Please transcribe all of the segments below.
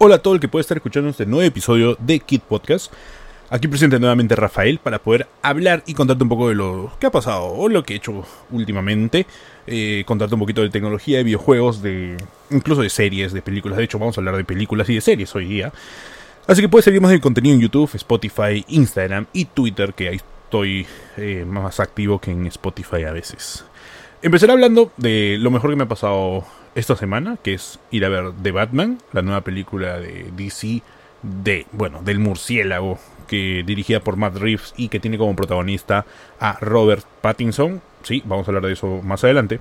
Hola a todo el que puede estar escuchando este nuevo episodio de Kid Podcast. Aquí presente nuevamente Rafael para poder hablar y contarte un poco de lo que ha pasado o lo que he hecho últimamente. Eh, contarte un poquito de tecnología, de videojuegos, de incluso de series, de películas. De hecho, vamos a hablar de películas y de series hoy día. Así que puedes seguir más de mi contenido en YouTube, Spotify, Instagram y Twitter, que ahí estoy eh, más activo que en Spotify a veces. Empezaré hablando de lo mejor que me ha pasado esta semana, que es ir a ver The Batman, la nueva película de DC de, bueno, del murciélago, que dirigida por Matt Reeves y que tiene como protagonista a Robert Pattinson. Sí, vamos a hablar de eso más adelante.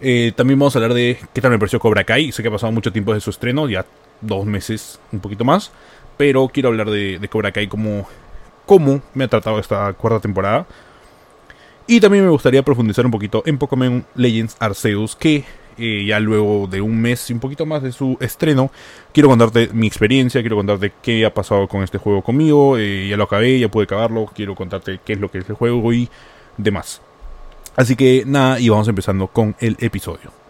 Eh, también vamos a hablar de qué tal me pareció Cobra Kai. Sé que ha pasado mucho tiempo desde su estreno, ya dos meses, un poquito más. Pero quiero hablar de, Cobra Kai como cómo me ha tratado esta cuarta temporada. Y también me gustaría profundizar un poquito en Pokémon Legends Arceus, que ya luego de un mes y un poquito más de su estreno, quiero contarte mi experiencia, quiero contarte qué ha pasado con este juego conmigo, eh, ya lo acabé, ya pude acabarlo, quiero contarte qué es lo que es el juego y demás. Así que nada, y vamos empezando con el episodio.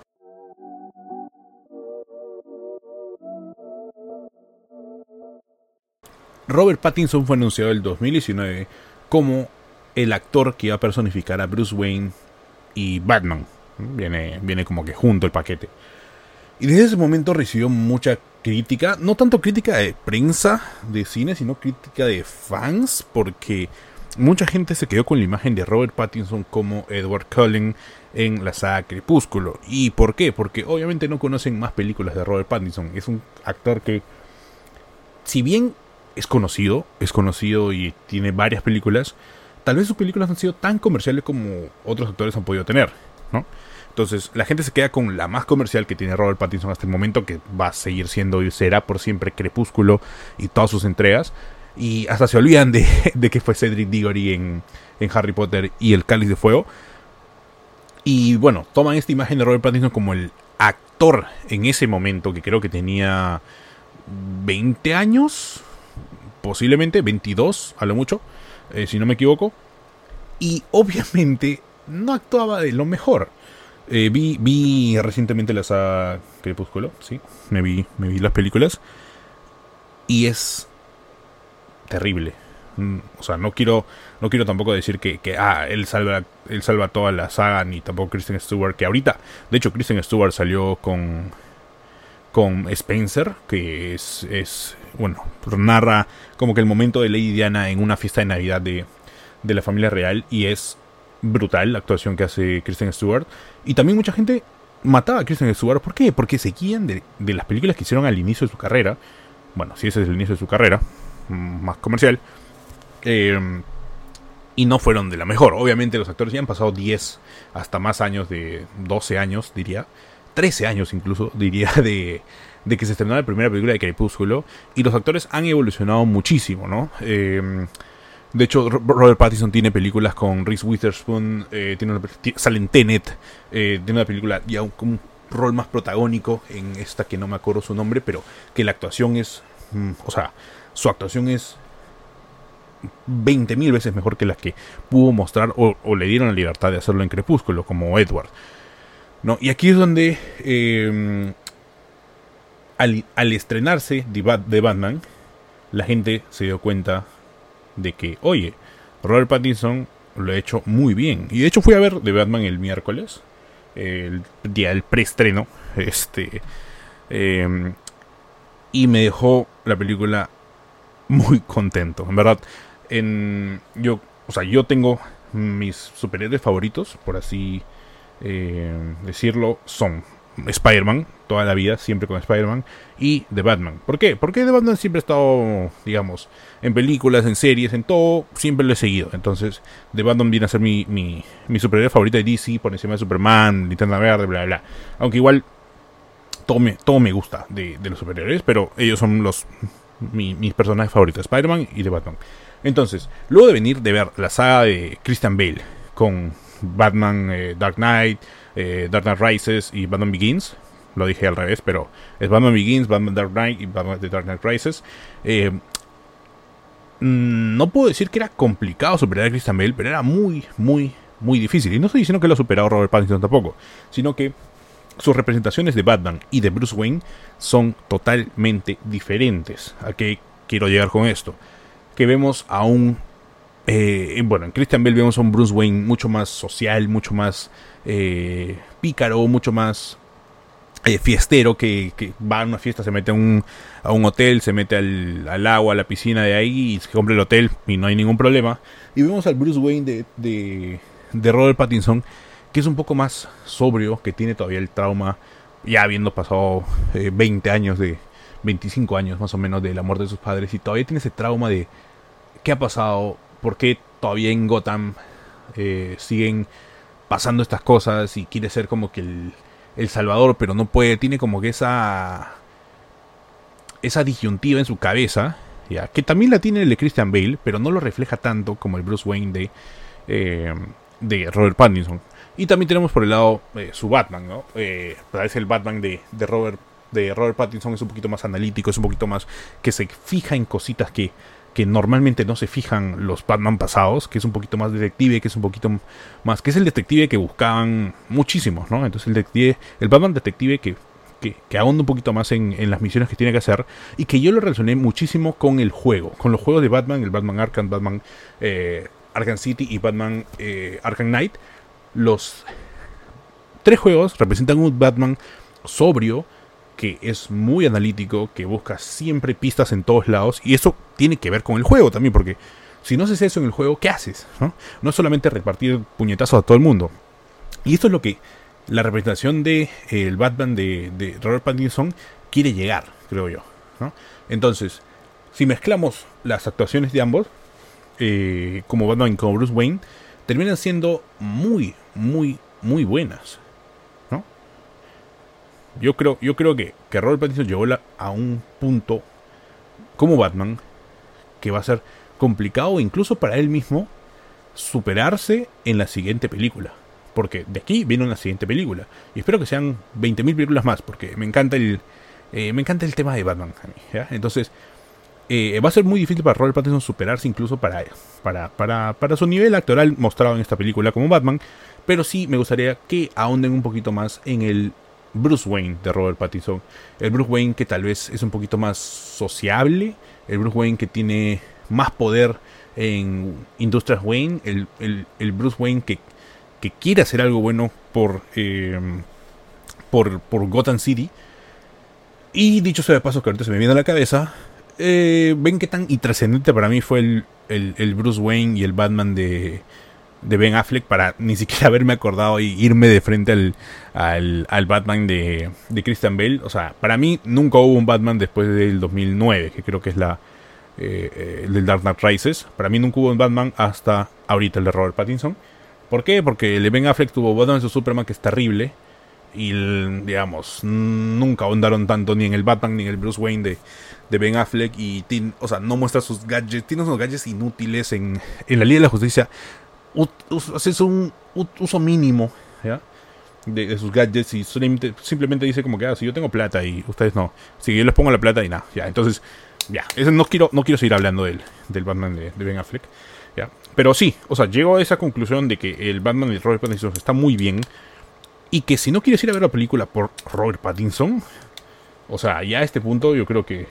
Robert Pattinson fue anunciado el 2019 como el actor que iba a personificar a Bruce Wayne y Batman. Viene, viene como que junto el paquete. Y desde ese momento recibió mucha crítica, no tanto crítica de prensa de cine, sino crítica de fans, porque mucha gente se quedó con la imagen de Robert Pattinson como Edward Cullen en la saga Crepúsculo. ¿Y por qué? Porque obviamente no conocen más películas de Robert Pattinson. Es un actor que, si bien es conocido, es conocido y tiene varias películas, tal vez sus películas han sido tan comerciales como otros actores han podido tener, ¿no? Entonces, la gente se queda con la más comercial que tiene Robert Pattinson hasta el momento, que va a seguir siendo y será por siempre Crepúsculo y todas sus entregas. Y hasta se olvidan de, que fue Cedric Diggory en, en Harry Potter y el Cáliz de Fuego. Y bueno, toman esta imagen de Robert Pattinson como el actor en ese momento, que creo que tenía 20 años, posiblemente 22 a lo mucho, eh, si no me equivoco. Y obviamente no actuaba de lo mejor. Eh, vi, recientemente la saga Crepúsculo, sí, me vi, me vi las películas. Y es terrible. Mm, o sea, no quiero, no quiero tampoco decir que, que ah, él salva, él salva toda la saga, ni tampoco Kristen Stewart, que ahorita, de hecho, Kristen Stewart salió con, con Spencer, que es, es, bueno, narra como que el momento de Lady Diana en una fiesta de Navidad de, de la familia real y es brutal la actuación que hace Kristen Stewart. Y también mucha gente mataba a Kristen Stewart. ¿Por qué? Porque seguían de, de las películas que hicieron al inicio de su carrera. Bueno, si ese es el inicio de su carrera, mm, más comercial. Eh, y no fueron de la mejor. Obviamente los actores ya han pasado 10 hasta más años de 12 años, diría. 13 años incluso, diría, de, de que se estrenó la primera película de Crepúsculo. Y los actores han evolucionado muchísimo, ¿no? Eh, de hecho, Robert Pattinson tiene películas con Reese Witherspoon, eh, tiene sale en Tenet, eh, tiene una película ya un, un, rol más protagónico en esta que no me acuerdo su nombre, pero que la actuación es, mm, o sea, su actuación es 20.000 veces mejor que la que pudo mostrar o, le dieron la libertad de hacerlo en Crepúsculo, como Edward. ¿No? Y aquí es donde, eh, al, al, estrenarse de Batman, la gente se dio cuenta de que, oye, Robert Pattinson lo ha hecho muy bien. Y de hecho fui a ver The Batman el miércoles, el día del preestreno, este, eh, y me dejó la película muy contento. En verdad, en, yo, o sea, yo tengo mis superhéroes favoritos, por así eh, decirlo, son Spider-Man, toda la vida, siempre con Spider-Man, y The Batman. ¿Por qué? Porque The Batman siempre ha estado, digamos, en películas, en series, en todo, siempre lo he seguido. Entonces, The Batman viene a ser mi, mi, superhéroe favorito de DC, por encima de Superman, Linterna Verde, bla, bla. Aunque igual, todo me, todo me gusta de, de los superhéroes, pero ellos son los mi, mis personajes favoritos, Spider-Man y The Batman. Entonces, luego de venir de ver la saga de Christian Bale con Batman eh, Dark Knight, eh, Dark Knight Rises y Batman Begins. Lo dije al revés, pero es Batman Begins, Batman Dark Knight y Batman The Dark Knight Rises. Eh, mm, no puedo decir que era complicado superar a Christian Bale, pero era muy, muy, muy difícil. Y no estoy diciendo que lo ha superado Robert Pattinson tampoco, sino que sus representaciones de Batman y de Bruce Wayne son totalmente diferentes. ¿A qué quiero llegar con esto? Que vemos a un... Eh, bueno, en Christian Bale vemos a un Bruce Wayne mucho más social, mucho más eh, pícaro, mucho más eh, fiestero que, va a una fiesta, se mete a un, a un hotel, se mete al, al, agua, a la piscina de ahí y se compra el hotel y no hay ningún problema. Y vemos al Bruce Wayne de, de, de Robert Pattinson que es un poco más sobrio, que tiene todavía el trauma, ya habiendo pasado 20 eh, años de, 25 años más o menos de la muerte de sus padres, y todavía tiene ese trauma de qué ha pasado, por qué todavía en Gotham eh, siguen pasando estas cosas y quiere ser como que el, el Salvador, pero no puede, tiene como que esa esa disyuntiva en su cabeza, ya, que también la tiene el de Christian Bale, pero no lo refleja tanto como el Bruce Wayne de, eh, de Robert Pattinson. Y también tenemos por el lado eh, su Batman, ¿no? Eh, parece el Batman de, de, Robert, de Robert Pattinson es un poquito más analítico, es un poquito más que se fija en cositas que, que normalmente no se fijan los Batman pasados, que es un poquito más detective, que es un poquito más, que es el detective que buscaban muchísimos, ¿no? Entonces el detective, el Batman detective que, que, que ahonda un poquito más en, las misiones que tiene que hacer y que yo lo relacioné muchísimo con el juego, con los juegos de Batman, el Batman Arkham, Batman eh, Arkham City y Batman eh, Arkham Knight los tres juegos representan un Batman sobrio, que es muy analítico, que busca siempre pistas en todos lados, y eso tiene que ver con el juego también, porque si no haces eso en el juego, ¿qué haces? No, no es solamente repartir puñetazos a todo el mundo. Y esto es lo que la representación de eh, el Batman de, Robert Pattinson quiere llegar, creo yo. Entonces, si mezclamos las actuaciones de ambos, eh, como Batman y como Bruce Wayne, terminan siendo muy, muy, muy buenas. Yo creo, yo creo que, que Robert Pattinson llegó a un punto como Batman que va a ser complicado incluso para él mismo superarse en la siguiente película. Porque de aquí viene una siguiente película. Y espero que sean 20.000 películas más, porque me encanta el, eh, me encanta el tema de Batman Entonces, eh, va a ser muy difícil para Robert Pattinson superarse incluso para, para, para, para, su nivel actoral mostrado en esta película como Batman. Pero sí me gustaría que ahonden un poquito más en el Bruce Wayne de Robert Pattinson. El Bruce Wayne que tal vez es un poquito más sociable. El Bruce Wayne que tiene más poder en Industrias Wayne. El, el, Bruce Wayne que, que, quiere hacer algo bueno por, eh, por, por Gotham City. Y dicho sea de paso que ahorita se me viene a la cabeza, eh, ven qué tan intrascendente para mí fue el, el, Bruce Wayne y el Batman de, de, Ben Affleck para ni siquiera haberme acordado y irme de frente al, al, al Batman de, de, Christian Bale. O sea, para mí nunca hubo un Batman después del 2009, que creo que es la eh, eh, el del Dark Knight Rises. Para mí nunca hubo un Batman hasta ahorita el de Robert Pattinson. ¿Por qué? Porque el de Ben Affleck tuvo Batman su Superman que es terrible y digamos nunca ahondaron tanto ni en el Batman ni en el Bruce Wayne de, de Ben Affleck y o sea no muestra sus gadgets tiene unos gadgets inútiles en, en la Liga de la Justicia haces un uso mínimo. De, sus gadgets y simplemente, dice como que ah, si yo tengo plata y ustedes no si yo les pongo la plata y nada ya entonces ya no quiero no quiero seguir hablando del, del Batman de, Ben Affleck ya pero sí o sea llego a esa conclusión de que el Batman de Robert Pattinson está muy bien y que si no quieres ir a ver la película por Robert Pattinson, o sea, ya a este punto yo creo que,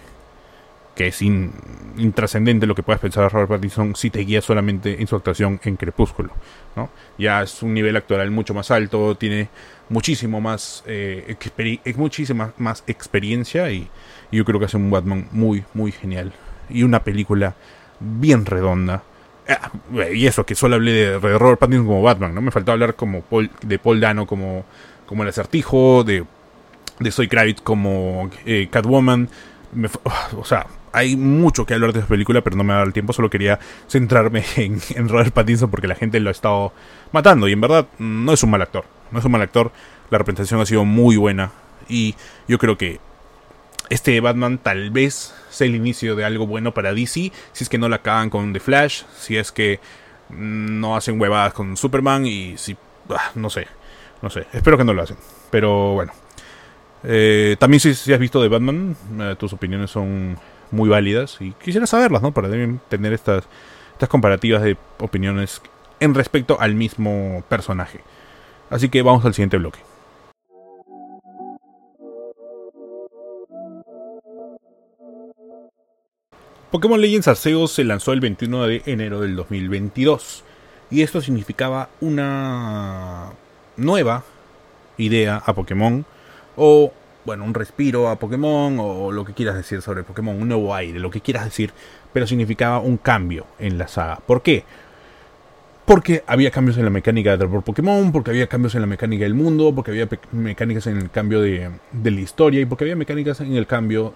que es intrascendente lo que puedas pensar de Robert Pattinson si te guías solamente en su actuación en Crepúsculo. ¿no? Ya es un nivel actoral mucho más alto, tiene muchísimo más, eh, muchísima más experiencia y, yo creo que hace un Batman muy, muy genial. Y una película bien redonda Ah, y eso, que solo hablé de, Robert Pattinson como Batman, ¿no? Me faltó hablar como de Paul Dano como, como el acertijo, de, de Soy Kravitz como eh, Catwoman. o sea, hay mucho que hablar de esa película, pero no me da el tiempo. Solo quería centrarme en, en, Robert Pattinson porque la gente lo ha estado matando. Y en verdad, no es un mal actor. No es un mal actor. La representación ha sido muy buena. Y yo creo que este Batman tal vez sea el inicio de algo bueno para DC, si es que no la acaban con The Flash, si es que no hacen huevadas con Superman y si... Ah, no sé, no sé, espero que no lo hacen, pero bueno. Eh, también si, si, has visto de Batman, eh, tus opiniones son muy válidas y quisiera saberlas, ¿no? Para tener estas, estas comparativas de opiniones en respecto al mismo personaje. Así que vamos al siguiente bloque. Pokémon Legends Arceus se lanzó el 21 de enero del 2022 y esto significaba una nueva idea a Pokémon o bueno, un respiro a Pokémon o lo que quieras decir sobre Pokémon, un nuevo aire, lo que quieras decir, pero significaba un cambio en la saga. ¿Por qué? Porque había cambios en la mecánica de por Pokémon, porque había cambios en la mecánica del mundo, porque había mecánicas en el cambio de, de, la historia y porque había mecánicas en el cambio.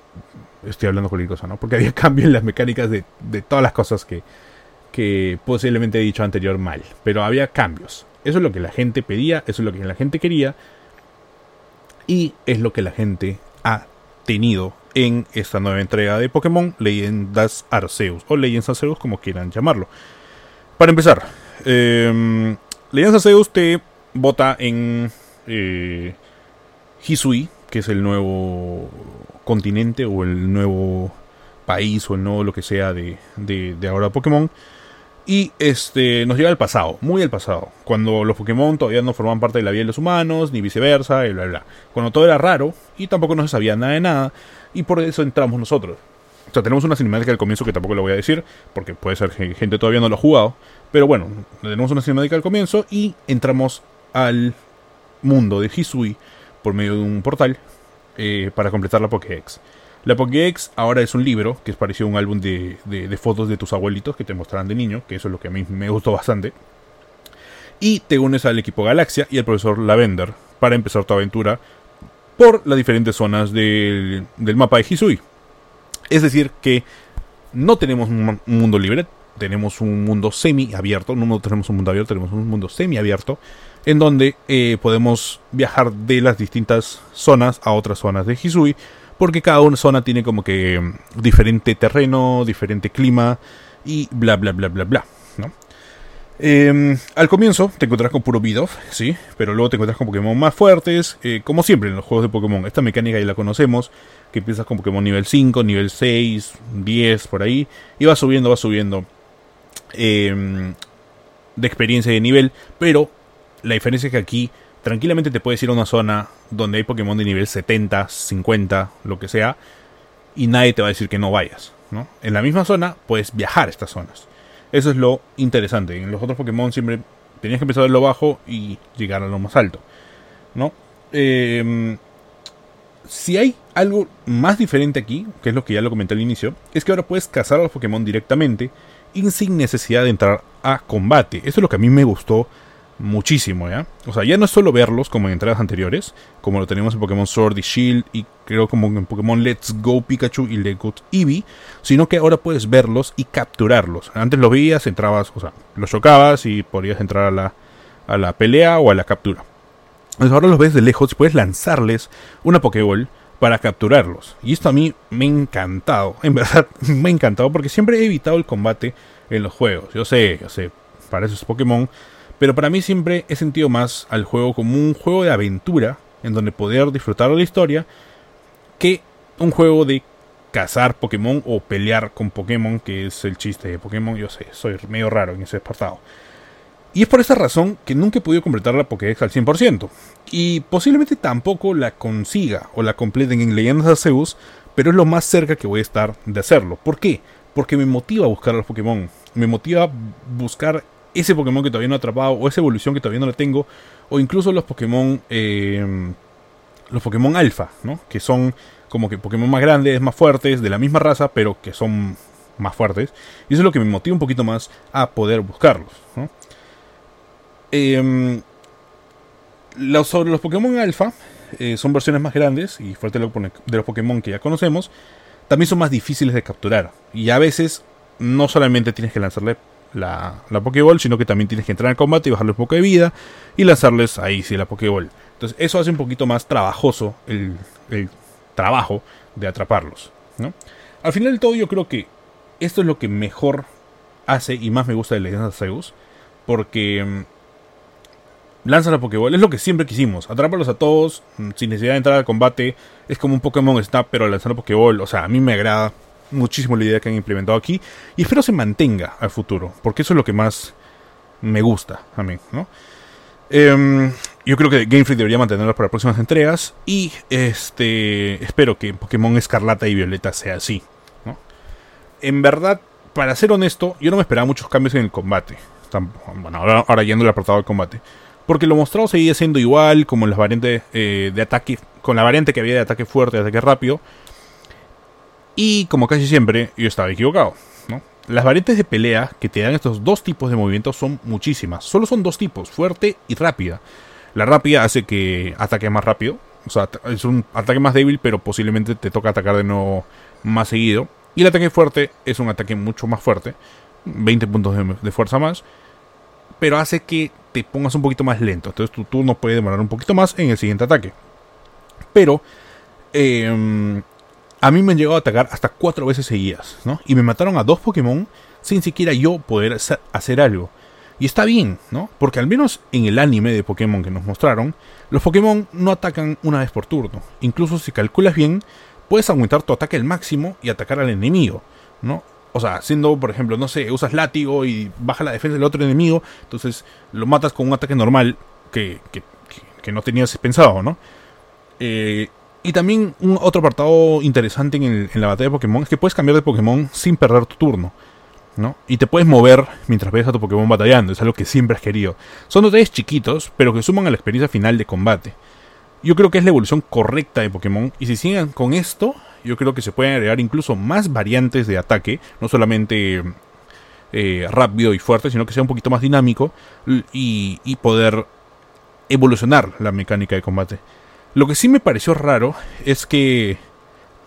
Estoy hablando cualquier cosa, ¿no? Porque había cambios en las mecánicas de, de todas las cosas que, que posiblemente he dicho anterior mal. Pero había cambios. Eso es lo que la gente pedía, eso es lo que la gente quería. Y es lo que la gente ha tenido en esta nueva entrega de Pokémon Leyendas Arceus o Legends Arceus como quieran llamarlo. Para empezar, eh, Leyendas Arceus te vota en eh, Hisui, que es el nuevo continente o el nuevo país o el nuevo lo que sea de, de, de ahora Pokémon. Y este nos lleva al pasado, muy al pasado, cuando los Pokémon todavía no formaban parte de la vida de los humanos, ni viceversa, y bla bla. Cuando todo era raro y tampoco no se sabía nada de nada, y por eso entramos nosotros. O sea, tenemos una cinemática al comienzo que tampoco lo voy a decir, porque puede ser que gente todavía no lo ha jugado. Pero bueno, tenemos una cinemática al comienzo y entramos al mundo de Hisui por medio de un portal eh, para completar la Pokédex. La Pokédex ahora es un libro que es parecido a un álbum de, de, fotos de tus abuelitos que te mostrarán de niño, que eso es lo que a mí me gustó bastante. Y te unes al equipo Galaxia y al profesor Lavender para empezar tu aventura por las diferentes zonas del, mapa de Hisui. Es decir, que no tenemos un mundo libre, tenemos un mundo semi abierto, no tenemos un mundo abierto, tenemos un mundo semi abierto, en donde eh, podemos viajar de las distintas zonas a otras zonas de Hisui, porque cada una zona tiene como que mm, diferente terreno, diferente clima y bla bla bla bla bla, ¿no? Eh, al comienzo te encuentras con puro Bidoff, sí, pero luego te encuentras con Pokémon más fuertes, eh, como siempre en los juegos de Pokémon. Esta mecánica ya la conocemos, que empiezas con Pokémon nivel 5, nivel 6, 10, por ahí, y va subiendo, va subiendo eh, de experiencia y de nivel, pero la diferencia es que aquí tranquilamente te puedes ir a una zona donde hay Pokémon de nivel 70, 50, lo que sea, y nadie te va a decir que no vayas, ¿no? En la misma zona puedes viajar a estas zonas. Eso es lo interesante. En los otros Pokémon siempre tenías que empezar de lo bajo y llegar a lo más alto. ¿No? Eh, si hay algo más diferente aquí, que es lo que ya lo comenté al inicio, es que ahora puedes cazar a los Pokémon directamente y sin necesidad de entrar a combate. Eso es lo que a mí me gustó muchísimo, ¿ya? O sea, ya no es solo verlos como en entradas anteriores, como lo tenemos en Pokémon Sword y Shield y creo como en Pokémon Let's Go Pikachu y Let's Go Eevee, sino que ahora puedes verlos y capturarlos. Antes los veías, entrabas, o sea, los chocabas y podías entrar a la, a la pelea o a la captura. Entonces ahora los ves de lejos y puedes lanzarles una Pokéball para capturarlos. Y esto a mí me ha encantado, en verdad me ha encantado porque siempre he evitado el combate en los juegos. Yo sé, yo sé, para eso es Pokémon pero para mí siempre he sentido más al juego como un juego de aventura, en donde poder disfrutar de la historia, que un juego de cazar Pokémon o pelear con Pokémon, que es el chiste de Pokémon. Yo sé, soy medio raro en ese apartado. Y es por esa razón que nunca he podido completar la Pokédex al 100%. Y posiblemente tampoco la consiga o la completen en Leyendas Arceus, pero es lo más cerca que voy a estar de hacerlo. ¿Por qué? Porque me motiva a buscar a los Pokémon. Me motiva a buscar ese Pokémon que todavía no he atrapado, o esa evolución que todavía no la tengo, o incluso los Pokémon, eh, los Pokémon Alpha, ¿no? Que son como que Pokémon más grandes, más fuertes, de la misma raza, pero que son más fuertes. Y eso es lo que me motiva un poquito más a poder buscarlos. Eh, los, sobre los Pokémon Alpha, eh, son versiones más grandes y fuertes de los Pokémon que ya conocemos, también son más difíciles de capturar. Y a veces no solamente tienes que lanzarle la, la Pokéball, sino que también tienes que entrar en combate y bajarle un poco de vida y lanzarles ahí sí la Pokéball. Entonces eso hace un poquito más trabajoso el, el trabajo de atraparlos. ¿no? Al final del todo yo creo que esto es lo que mejor hace y más me gusta de Leyendas Zeus, porque mm, lanza la Pokéball, es lo que siempre quisimos, atrápalos a todos mm, sin necesidad de entrar al combate, es como un Pokémon Snap pero lanzar la Pokéball, o sea, a mí me agrada muchísimo la idea que han implementado aquí y espero se mantenga al futuro, porque eso es lo que más me gusta a mí, ¿no? Eh, yo creo que Game Freak debería mantenerlo para próximas entregas y este espero que Pokémon Escarlata y Violeta sea así, ¿no? en verdad, para ser honesto, yo no me esperaba muchos cambios en el combate. Bueno, ahora, ahora yendo al apartado del combate. Porque lo mostrado seguía siendo igual, como las variantes eh, de ataque, con la variante que había de ataque fuerte y ataque rápido. Y como casi siempre, yo estaba equivocado. ¿no? Las variantes de pelea que te dan estos dos tipos de movimientos son muchísimas. Solo son dos tipos, fuerte y rápida. La rápida hace que ataque más rápido. O sea, es un ataque más débil, pero posiblemente te toca atacar de nuevo más seguido. Y el ataque fuerte es un ataque mucho más fuerte. 20 puntos de, fuerza más. Pero hace que te pongas un poquito más lento. Entonces tu turno puede demorar un poquito más en el siguiente ataque. Pero em, a mí me han llegado a atacar hasta cuatro veces seguidas. ¿no? Y me mataron a dos Pokémon sin siquiera yo poder hacer algo. Y está bien, ¿no? Porque al menos en el anime de Pokémon que nos mostraron, los Pokémon no atacan una vez por turno. Incluso si calculas bien, puedes aumentar tu ataque al máximo y atacar al enemigo, ¿no? O sea, siendo, por ejemplo, no sé, usas látigo y baja la defensa del otro enemigo, entonces lo matas con un ataque normal que, que, no tenías pensado, ¿no? Eh, y también un otro apartado interesante en, la batalla de Pokémon es que puedes cambiar de Pokémon sin perder tu turno. ¿no? Y te puedes mover mientras ves a tu Pokémon batallando, es algo que siempre has querido. Son detalles chiquitos, pero que suman a la experiencia final de combate. Yo creo que es la evolución correcta de Pokémon, y si siguen con esto, yo creo que se pueden agregar incluso más variantes de ataque, no solamente eh, rápido y fuerte, sino que sea un poquito más dinámico y poder evolucionar la mecánica de combate. Lo que sí me pareció raro es que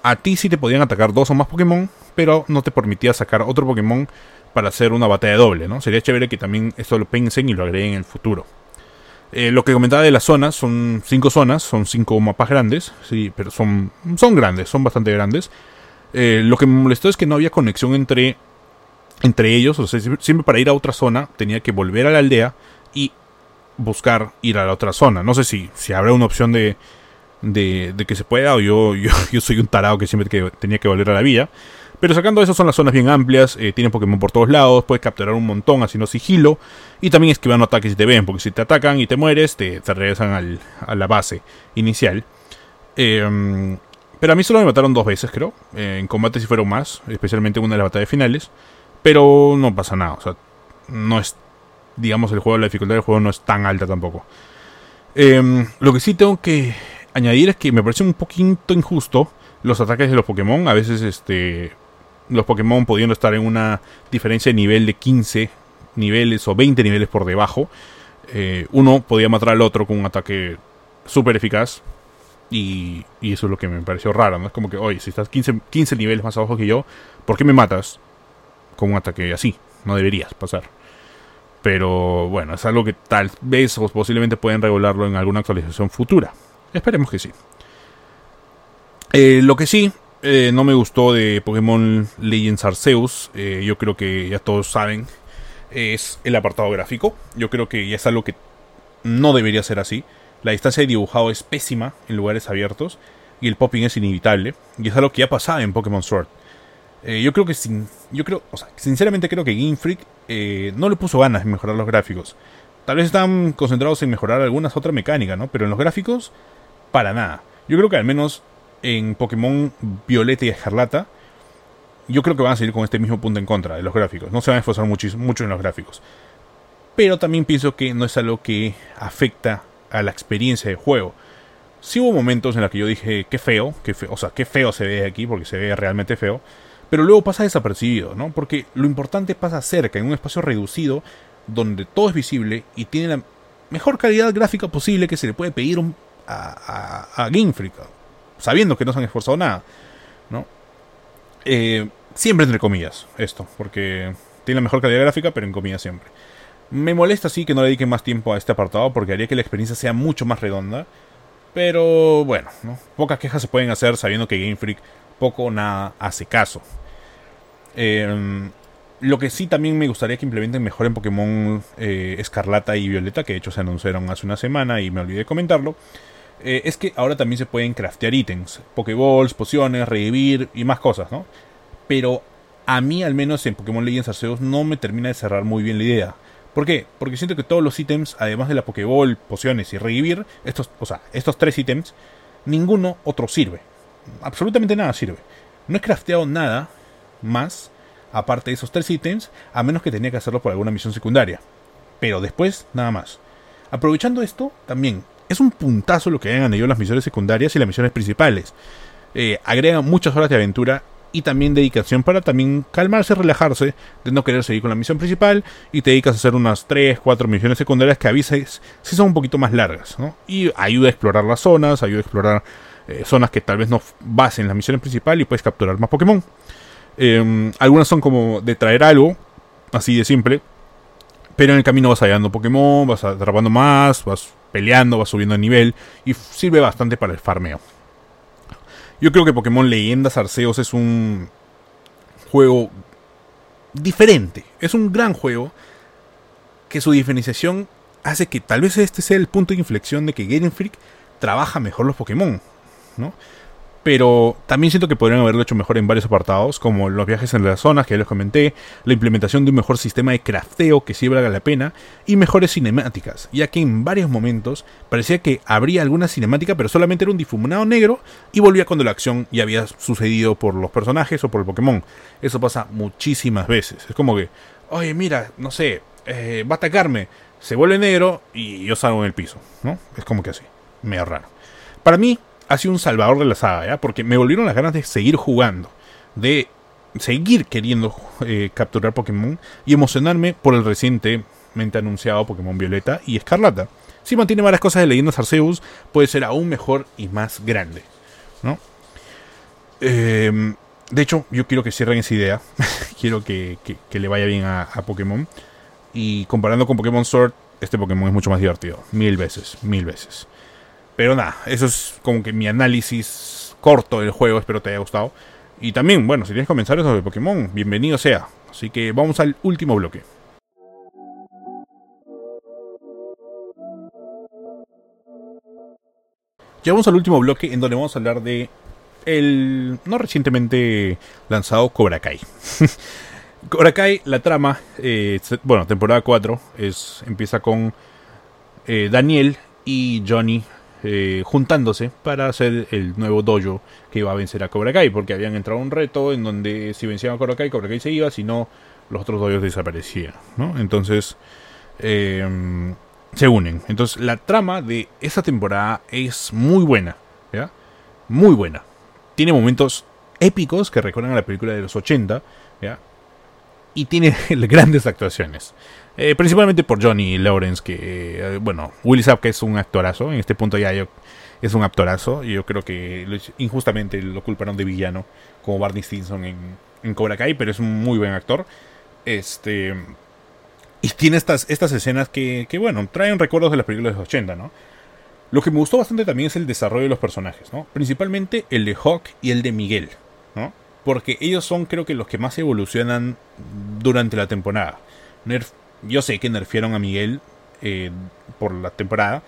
a ti sí te podían atacar dos o más Pokémon, pero no te permitía sacar otro Pokémon para hacer una batalla doble, ¿no? Sería chévere que también esto lo pensen y lo agreguen en el futuro. Eh, lo que comentaba de las zonas, son cinco zonas, son cinco mapas grandes, sí, pero son, son grandes, son bastante grandes. Eh, lo que me molestó es que no había conexión entre, entre ellos, o sea, siempre para ir a otra zona tenía que volver a la aldea y buscar ir a la otra zona. No sé si, si habrá una opción de, de, que se pueda, o yo, yo, soy un tarado que siempre que tenía que volver a la villa. Pero sacando eso son las zonas bien amplias, eh, tienen Pokémon por todos lados, puedes capturar un montón haciendo sigilo y también esquivando ataques si te ven, porque si te atacan y te mueres, te, regresan a la base inicial. Em, pero a mí solo me mataron dos veces, creo. Eh, en combate si fueron más, especialmente una de las batallas finales. Pero no pasa nada, o sea, no es, digamos, el juego, la dificultad del juego no es tan alta tampoco. Em, lo que sí tengo que añadir es que me parece un poquito injusto los ataques de los Pokémon. A veces este los Pokémon pudiendo estar en una diferencia de nivel de 15 niveles o 20 niveles por debajo. Eh, uno podía matar al otro con un ataque súper eficaz. Y, eso es lo que me pareció raro, ¿no? Es como que, oye, si estás 15, 15 niveles más abajo que yo, ¿por qué me matas con un ataque así? No deberías pasar. Pero bueno, es algo que tal vez o posiblemente pueden regularlo en alguna actualización futura. Esperemos que sí. Eh, lo que sí, eh, no me gustó de Pokémon Legends Arceus, eh, yo creo que ya todos saben, es el apartado gráfico. Yo creo que ya es algo que no debería ser así. La distancia de dibujado es pésima en lugares abiertos y el popping es inevitable. Y es algo que ya pasaba en Pokémon Sword. yo creo que sin, yo creo, o sea, sinceramente creo que Game Freak no le puso ganas de mejorar los gráficos. Tal vez están concentrados en mejorar algunas otras mecánicas, ¿no? Pero en los gráficos para nada. Yo creo que al menos en Pokémon Violeta y Escarlata, yo creo que van a seguir con este mismo punto en contra de los gráficos. No se van a esforzar mucho, mucho en los gráficos. Pero también pienso que no es algo que afecta a la experiencia de juego. Sí hubo momentos en los que yo dije, qué feo, qué feo, o sea, qué feo se ve aquí, porque se ve realmente feo. Pero luego pasa desapercibido, ¿no? Porque lo importante pasa cerca, en un espacio reducido, donde todo es visible y tiene la mejor calidad gráfica posible que se le puede pedir un a, Game Freak, sabiendo que no se han esforzado nada, ¿no? Eh, siempre entre comillas, esto, porque tiene la mejor calidad gráfica, pero en comillas siempre. Me molesta sí que no le dediquen más tiempo a este apartado, porque haría que la experiencia sea mucho más redonda. Pero bueno, pocas quejas se pueden hacer sabiendo que Game Freak poco o nada hace caso. Eh, lo que sí también me gustaría que implementen mejor en Pokémon eh, Escarlata y Violeta, que de hecho se anunciaron hace una semana y me olvidé comentarlo, eh, es que ahora también se pueden craftear ítems, Pokéballs, pociones, revivir y más cosas, ¿no? Pero a mí al menos en Pokémon Legends Arceus no me termina de cerrar muy bien la idea. ¿Por qué? Porque siento que todos los ítems, además de la Pokéball, pociones y revivir, estos, o sea, estos tres ítems, ninguno otro sirve. Absolutamente nada sirve. No he crafteado nada más aparte de esos tres ítems, a menos que tenía que hacerlo por alguna misión secundaria. Pero después, nada más. Aprovechando esto, también es un puntazo lo que hayan añadido las misiones secundarias y las misiones principales. Eh, agregan muchas horas de aventura y también dedicación para también calmarse, relajarse, de no querer seguir con la misión principal y te dedicas a hacer unas 3, 4 misiones secundarias que avises si son un poquito más largas. Y ayuda a explorar las zonas, ayuda a explorar eh, zonas que tal vez no basen la misión principal y puedes capturar más Pokémon. Em, algunas son como de traer algo, así de simple, pero en el camino vas hallando Pokémon, vas atrapando más, vas peleando, vas subiendo de nivel y sirve bastante para el farmeo. Yo creo que Pokémon Leyendas Arceus es un juego diferente. Es un gran juego que su diferenciación hace que tal vez este sea el punto de inflexión de que Game Freak trabaja mejor los Pokémon, ¿no? Pero también siento que podrían haberlo hecho mejor en varios apartados, como los viajes en las zonas que ya les comenté, la implementación de un mejor sistema de crafteo que sí valga la pena, y mejores cinemáticas, ya que en varios momentos parecía que habría alguna cinemática, pero solamente era un difuminado negro y volvía cuando la acción ya había sucedido por los personajes o por el Pokémon. Eso pasa muchísimas veces. Es como que, oye, mira, no sé, eh, va a atacarme, se vuelve negro y yo salgo en el piso, ¿no? Es como que así, medio raro. Para mí, ha sido un salvador de la saga, ¿ya? Porque me volvieron las ganas de seguir jugando, de seguir queriendo eh, capturar Pokémon y emocionarme por el recientemente anunciado Pokémon Violeta y Escarlata. Si mantiene varias cosas de Leyendas Arceus, puede ser aún mejor y más grande, ¿no? Em, de hecho, yo quiero que cierren esa idea. quiero que, le vaya bien a, a Pokémon. Y comparando con Pokémon Sword, este Pokémon es mucho más divertido. Mil veces, mil veces. Pero nada, eso es como que mi análisis corto del juego, espero te haya gustado. Y también, bueno, si tienes comentarios sobre Pokémon, bienvenido sea. Así que vamos al último bloque. Llegamos al último bloque en donde vamos a hablar de el no recientemente lanzado Cobra Kai. Cobra Kai, la trama, eh, bueno, temporada 4, es, empieza con eh, Daniel y Johnny eh, juntándose para hacer el nuevo dojo que iba a vencer a Cobra Kai, porque habían entrado un reto en donde si vencían a Cobra Kai, Cobra Kai se iba, si no, los otros dojos desaparecían, ¿no? Entonces, em, se unen. Entonces, la trama de esta temporada es muy buena, ¿ya? Muy buena. Tiene momentos épicos que recuerdan a la película de los 80, ¿ya? Y tiene grandes actuaciones. Eh, principalmente por Johnny Lawrence, que, eh, bueno, Willy que es un actorazo. En este punto ya yo, es un actorazo. Y yo creo que injustamente lo culparon de villano, como Barney Stinson en, en Cobra Kai, pero es un muy buen actor. Este. Y tiene estas, estas escenas que, que, bueno, traen recuerdos de las películas de los 80, ¿no? Lo que me gustó bastante también es el desarrollo de los personajes, ¿no? Principalmente el de Hawk y el de Miguel, ¿no? Porque ellos son, creo que, los que más evolucionan durante la temporada. Nerf yo sé que nerfearon a Miguel eh, por la temporada,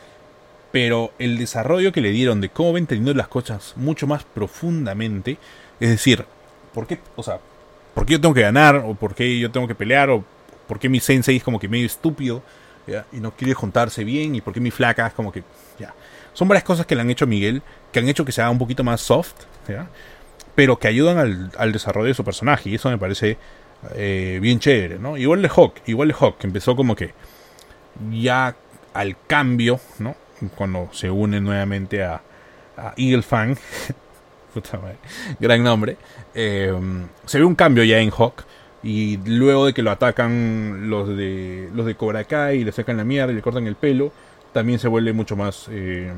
pero el desarrollo que le dieron de cómo ven teniendo las cosas mucho más profundamente, es decir, ¿por qué, o sea, por qué yo tengo que ganar? ¿O por qué yo tengo que pelear? ¿O por qué mi sensei es como que medio estúpido y no quiere juntarse bien? ¿Y por qué mi flaca es como que, ya? Son varias cosas que le han hecho a Miguel, que han hecho que sea un poquito más soft, pero que ayudan al, al desarrollo de su personaje, y eso me parece eh, bien chévere, ¿no? Igual de Hawk, igual de Hawk, que empezó como que ya al cambio, ¿no? Cuando se une nuevamente a, a Eagle Fang, gran nombre, eh, se ve un cambio ya en Hawk. Y luego de que lo atacan los de los de Cobra Kai y le sacan la mierda y le cortan el pelo, también se vuelve mucho más eh,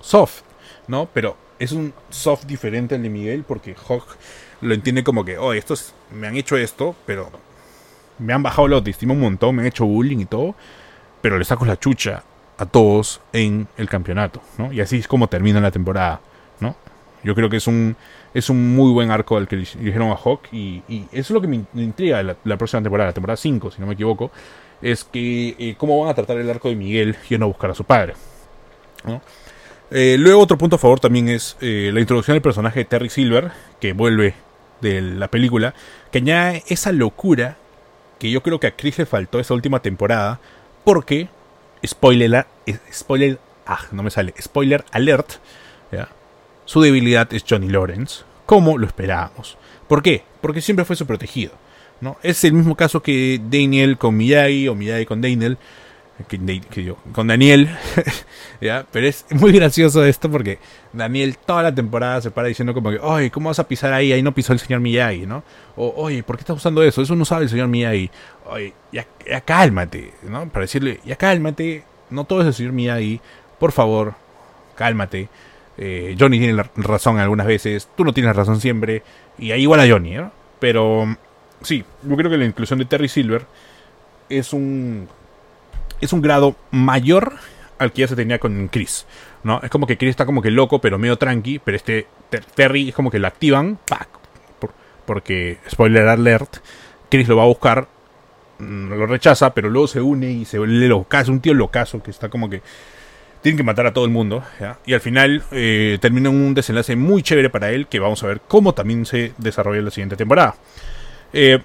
soft, ¿no? Pero es un soft diferente al de Miguel porque Hawk lo entiende como que, oh, estos me han hecho esto, pero me han bajado la autoestima un montón, me han hecho bullying y todo, pero le saco la chucha a todos en el campeonato, ¿no? Y así es como termina la temporada, ¿no? Yo creo que es un, es un muy buen arco al que dijeron a Hawk y, eso es lo que me intriga la, próxima temporada, la temporada 5, si no me equivoco, es que eh, cómo van a tratar el arco de Miguel yendo a buscar a su padre, ¿no? Eh, luego otro punto a favor también es eh, la introducción del personaje de Terry Silver, que vuelve de la película, que añade esa locura que yo creo que a Chris le faltó esa última temporada, porque, spoiler, spoiler, ah, no me sale, spoiler alert, su debilidad es Johnny Lawrence, como lo esperábamos. ¿Por qué? Porque siempre fue su protegido. ¿no? Es el mismo caso que Daniel con Miyagi o Miyagi con Daniel. Con Daniel, ¿ya? pero es muy gracioso esto porque Daniel toda la temporada se para diciendo como que, oye, ¿cómo vas a pisar ahí? Ahí no pisó el señor Miyagi, ¿no? O, oye, ¿por qué estás usando eso? Eso no sabe el señor Miyagi. Oye, ya, ya cálmate, ¿no? Para decirle, ya cálmate, no todo es el señor Miyagi, por favor, cálmate. Eh, Johnny tiene razón algunas veces, tú no tienes razón siempre, y ahí igual a Johnny, ¿no? Pero sí, yo creo que la inclusión de Terry Silver es un es un grado mayor al que ya se tenía con Chris, ¿no? Es como que Chris está como que loco, pero medio tranqui, pero este Terry es como que lo activan, porque spoiler alert, Chris lo va a buscar, mm, lo rechaza, pero luego se une y se vuelve loca, es un tío locazo que está como que tienen que matar a todo el mundo. Y al final eh, termina un desenlace muy chévere para él, que vamos a ver cómo también se desarrolla en la siguiente temporada. Eh,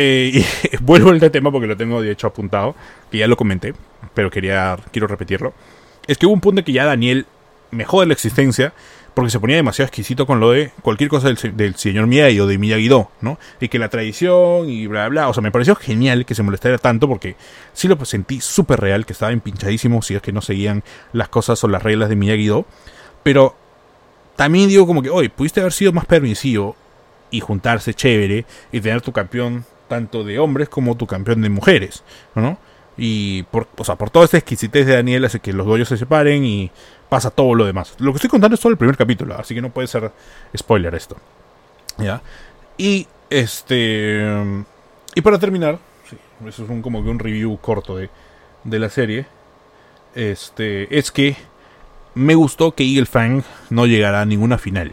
eh, y vuelvo al tema porque lo tengo de hecho apuntado, que ya lo comenté, pero quería, quiero repetirlo. Es que hubo un punto en que ya Daniel me jode la existencia porque se ponía demasiado exquisito con lo de cualquier cosa del, señor Miyagi o de Miyagi-Do, ¿no? Y que la tradición y bla, bla, O sea, me pareció genial que se molestara tanto porque sí lo sentí súper real, que estaba empinchadísimo si es que no seguían las cosas o las reglas de Miyagi-Do. Pero también digo como que, oye, pudiste haber sido más permisivo y juntarse chévere y tener tu campeón tanto de hombres como tu campeón de mujeres, ¿no? Y por, o sea, por toda esta exquisitez de Daniel hace que los doyos se separen y pasa todo lo demás. Lo que estoy contando es solo el primer capítulo, así que no puede ser spoiler esto. ¿Ya? Y este. Y para terminar, eso es un, como que un review corto de, de la serie. Este. Es que me gustó que Eagle Fang no llegara a ninguna final.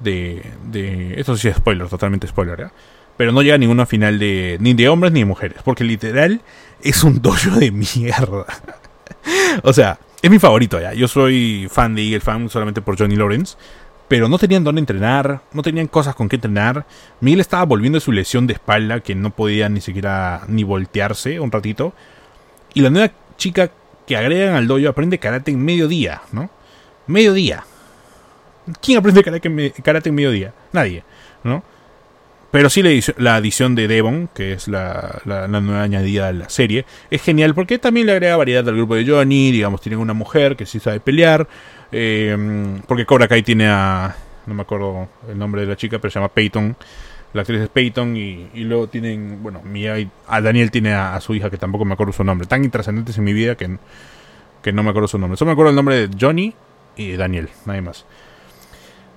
De esto sí es spoiler, totalmente spoiler, ¿ya? Pero no llega a ninguna final de. ni de hombres ni de mujeres. Porque literal es un dojo de mierda. o sea, es mi favorito ya. Yo soy fan de Eagle Fan solamente por Johnny Lawrence. Pero no tenían dónde entrenar, no tenían cosas con qué entrenar. Miguel estaba volviendo de su lesión de espalda, que no podía ni siquiera ni voltearse un ratito. Y la nueva chica que agregan al dojo aprende karate en mediodía, ¿no? Mediodía. ¿Quién aprende karate, en mediodía? Nadie, ¿no? Pero sí la adición, de Devon, que es la, nueva añadida a la serie, es genial porque también le agrega variedad al grupo de Johnny. Digamos, tienen una mujer que sí sabe pelear. Eh, porque Cobra Kai tiene a. No me acuerdo el nombre de la chica, pero se llama Peyton. La actriz es Peyton. Y, luego tienen. Bueno, Mia a Daniel tiene a, su hija, que tampoco me acuerdo su nombre. Tan intrascendentes en mi vida que, que no me acuerdo su nombre. Solo me acuerdo el nombre de Johnny y de Daniel, nadie más.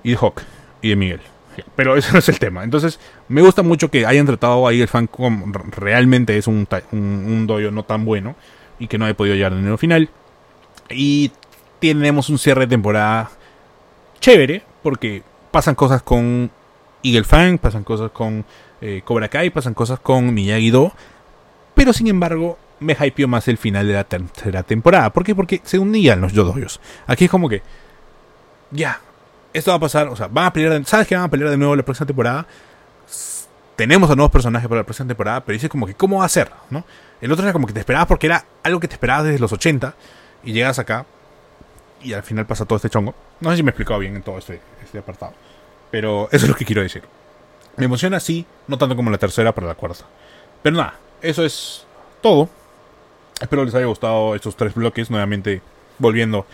Y de Hawk y de Miguel. Pero ese no es el tema. Entonces, me gusta mucho que hayan tratado ahí el fan como realmente es un, un, doyo no tan bueno y que no haya podido llegar en el final. Y tenemos un cierre de temporada chévere porque pasan cosas con Eagle Fang, pasan cosas con eh, Cobra Kai, pasan cosas con Miyagi-Do. Pero sin embargo, me hypeó más el final de la tercera temporada. ¿Por qué? Porque se unían los Yodoyos. Aquí es como que. Ya, esto va a pasar, o sea, van a pelear, sabes que van a pelear de nuevo la próxima temporada. Tenemos a nuevos personajes para la próxima temporada, pero dice como que, ¿cómo va a ser? ¿no? El otro era como que te esperabas porque era algo que te esperabas desde los 80 y llegas acá y al final pasa todo este chongo. No sé si me he explicado bien en todo este, este apartado, pero eso es lo que quiero decir. Me emociona así, no tanto como la tercera, pero la cuarta. Pero nada, eso es todo. Espero les haya gustado estos tres bloques, nuevamente volviendo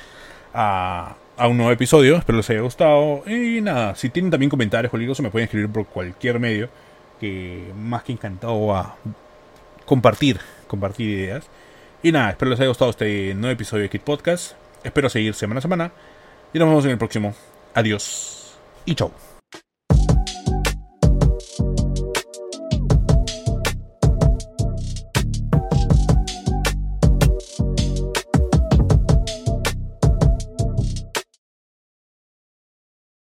a, a un nuevo episodio. Espero les haya gustado. Y nada, si tienen también comentarios o se me pueden escribir por cualquier medio. Que más que encantado a compartir, compartir ideas. Y nada, espero les haya gustado este nuevo episodio de Kit Podcast. Espero seguir semana a semana. Y nos vemos en el próximo. Adiós y chau.